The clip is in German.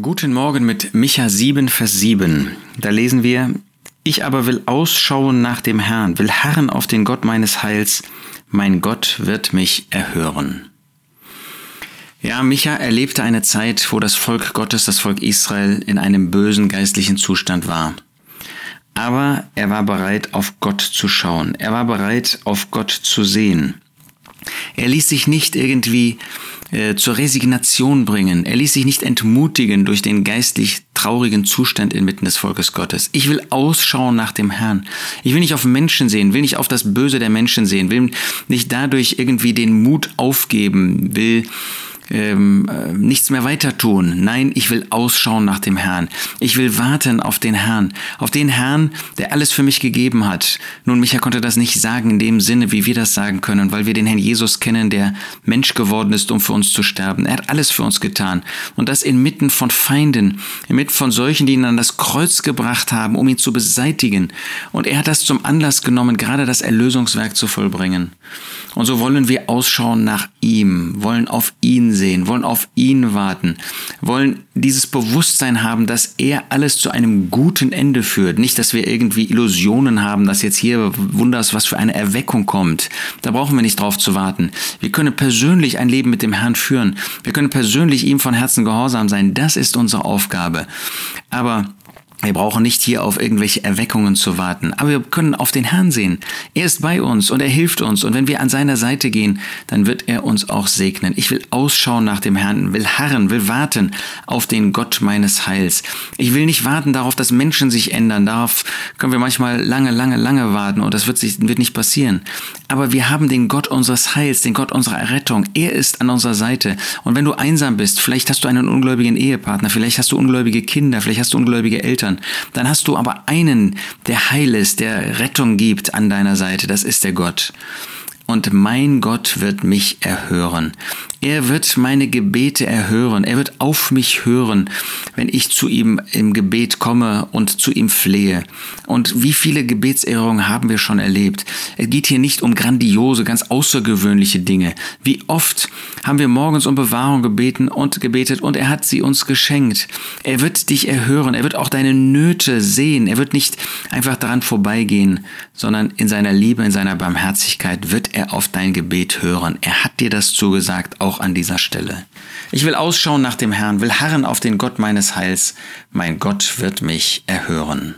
Guten Morgen mit Micha 7, Vers 7. Da lesen wir, Ich aber will ausschauen nach dem Herrn, will harren auf den Gott meines Heils, mein Gott wird mich erhören. Ja, Micha erlebte eine Zeit, wo das Volk Gottes, das Volk Israel, in einem bösen geistlichen Zustand war. Aber er war bereit, auf Gott zu schauen. Er war bereit, auf Gott zu sehen. Er ließ sich nicht irgendwie äh, zur Resignation bringen. Er ließ sich nicht entmutigen durch den geistlich traurigen Zustand inmitten des Volkes Gottes. Ich will ausschauen nach dem Herrn. Ich will nicht auf Menschen sehen, will nicht auf das Böse der Menschen sehen, will nicht dadurch irgendwie den Mut aufgeben, will ähm, äh, nichts mehr weiter tun. Nein, ich will ausschauen nach dem Herrn. Ich will warten auf den Herrn, auf den Herrn, der alles für mich gegeben hat. Nun, Micha konnte das nicht sagen in dem Sinne, wie wir das sagen können, weil wir den Herrn Jesus kennen, der Mensch geworden ist, um für uns zu sterben. Er hat alles für uns getan. Und das inmitten von Feinden, inmitten von solchen, die ihn an das Kreuz gebracht haben, um ihn zu beseitigen. Und er hat das zum Anlass genommen, gerade das Erlösungswerk zu vollbringen. Und so wollen wir ausschauen nach ihm, wollen auf ihn sehen, wollen auf ihn warten, wollen dieses Bewusstsein haben, dass er alles zu einem guten Ende führt. Nicht, dass wir irgendwie Illusionen haben, dass jetzt hier wunders was für eine Erweckung kommt. Da brauchen wir nicht drauf zu warten. Wir können persönlich ein Leben mit dem Herrn führen. Wir können persönlich ihm von Herzen gehorsam sein. Das ist unsere Aufgabe. Aber wir brauchen nicht hier auf irgendwelche Erweckungen zu warten, aber wir können auf den Herrn sehen. Er ist bei uns und er hilft uns und wenn wir an seiner Seite gehen, dann wird er uns auch segnen. Ich will ausschauen nach dem Herrn, will harren, will warten auf den Gott meines Heils. Ich will nicht warten darauf, dass Menschen sich ändern. Darauf können wir manchmal lange, lange, lange warten und das wird, sich, wird nicht passieren. Aber wir haben den Gott unseres Heils, den Gott unserer Errettung. Er ist an unserer Seite. Und wenn du einsam bist, vielleicht hast du einen ungläubigen Ehepartner, vielleicht hast du ungläubige Kinder, vielleicht hast du ungläubige Eltern, Eltern. Dann hast du aber einen, der heil ist, der Rettung gibt an deiner Seite. Das ist der Gott und mein Gott wird mich erhören. Er wird meine Gebete erhören. Er wird auf mich hören, wenn ich zu ihm im Gebet komme und zu ihm flehe. Und wie viele Gebetserhörungen haben wir schon erlebt? Es geht hier nicht um grandiose, ganz außergewöhnliche Dinge. Wie oft haben wir morgens um Bewahrung gebeten und gebetet und er hat sie uns geschenkt. Er wird dich erhören. Er wird auch deine Nöte sehen. Er wird nicht einfach daran vorbeigehen, sondern in seiner Liebe, in seiner Barmherzigkeit wird er auf dein Gebet hören. Er hat dir das zugesagt, auch an dieser Stelle. Ich will ausschauen nach dem Herrn, will harren auf den Gott meines Heils. Mein Gott wird mich erhören.